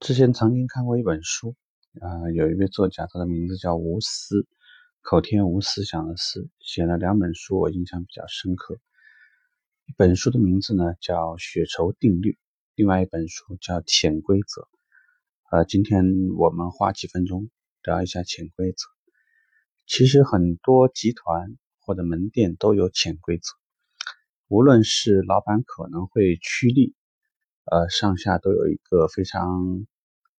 之前曾经看过一本书，啊，有一位作家，他的名字叫吴思，口天吴思想的思，写了两本书，我印象比较深刻。一本书的名字呢叫《血仇定律》，另外一本书叫《潜规则》。呃，今天我们花几分钟聊一下潜规则。其实很多集团或者门店都有潜规则，无论是老板可能会趋利。呃，上下都有一个非常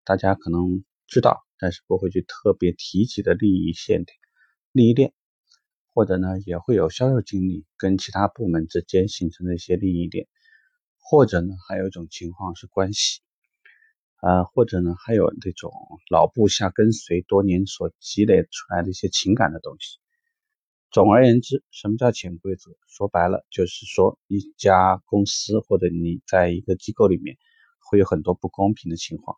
大家可能知道，但是不会去特别提及的利益线、利益链，或者呢也会有销售经理跟其他部门之间形成的一些利益链，或者呢还有一种情况是关系，呃，或者呢还有那种老部下跟随多年所积累出来的一些情感的东西。总而言之，什么叫潜规则？说白了，就是说一家公司或者你在一个机构里面会有很多不公平的情况。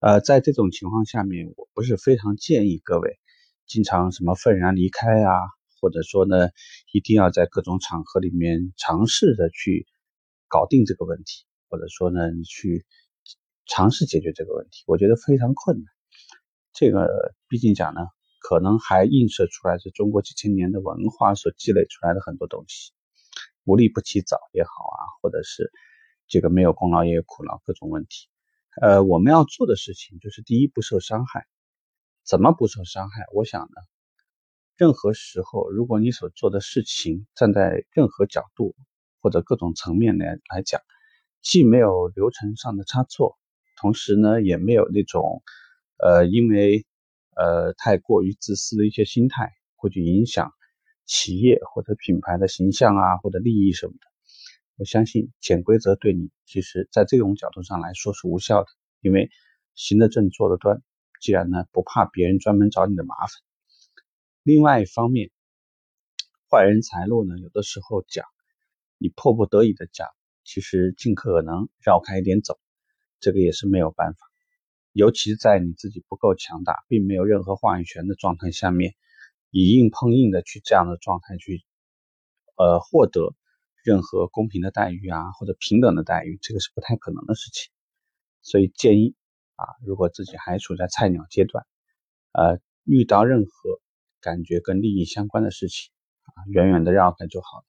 呃，在这种情况下面，我不是非常建议各位经常什么愤然离开啊，或者说呢，一定要在各种场合里面尝试着去搞定这个问题，或者说呢，你去尝试解决这个问题，我觉得非常困难。这个毕竟讲呢。可能还映射出来是中国几千年的文化所积累出来的很多东西，无利不起早也好啊，或者是这个没有功劳也有苦劳各种问题。呃，我们要做的事情就是第一不受伤害。怎么不受伤害？我想呢，任何时候如果你所做的事情站在任何角度或者各种层面来来讲，既没有流程上的差错，同时呢也没有那种呃因为。呃，太过于自私的一些心态，会去影响企业或者品牌的形象啊，或者利益什么的。我相信潜规则对你，其实在这种角度上来说是无效的，因为行得正，坐得端。既然呢不怕别人专门找你的麻烦，另外一方面，坏人财路呢，有的时候讲，你迫不得已的讲，其实尽可能绕开一点走，这个也是没有办法。尤其在你自己不够强大，并没有任何话语权的状态下面，以硬碰硬的去这样的状态去，呃，获得任何公平的待遇啊，或者平等的待遇，这个是不太可能的事情。所以建议啊，如果自己还处在菜鸟阶段，呃，遇到任何感觉跟利益相关的事情啊，远远的绕开就好了，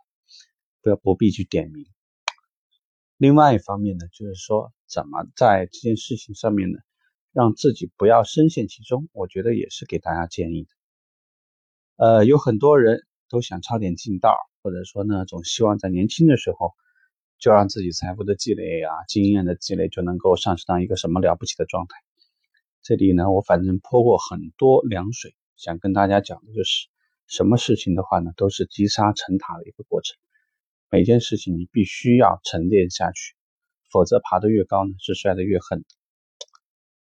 不要不必去点名。另外一方面呢，就是说怎么在这件事情上面呢？让自己不要深陷其中，我觉得也是给大家建议的。呃，有很多人都想抄点近道，或者说呢，总希望在年轻的时候就让自己财富的积累啊、经验的积累就能够上升到一个什么了不起的状态。这里呢，我反正泼过很多凉水，想跟大家讲的就是，什么事情的话呢，都是积沙成塔的一个过程。每件事情你必须要沉淀下去，否则爬得越高呢，是摔得越狠。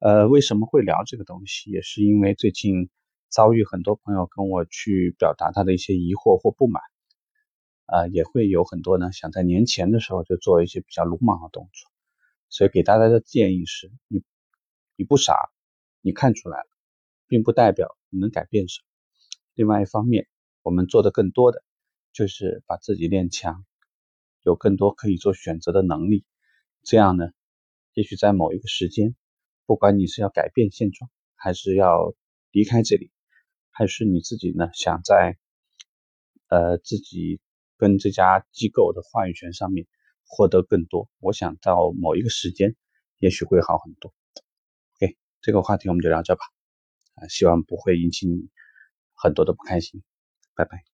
呃，为什么会聊这个东西？也是因为最近遭遇很多朋友跟我去表达他的一些疑惑或不满，呃，也会有很多呢想在年前的时候就做一些比较鲁莽的动作，所以给大家的建议是：你你不傻，你看出来了，并不代表你能改变什么。另外一方面，我们做的更多的就是把自己练强，有更多可以做选择的能力，这样呢，也许在某一个时间。不管你是要改变现状，还是要离开这里，还是你自己呢想在呃自己跟这家机构的话语权上面获得更多，我想到某一个时间，也许会好很多。OK，这个话题我们就聊这吧，啊，希望不会引起你很多的不开心，拜拜。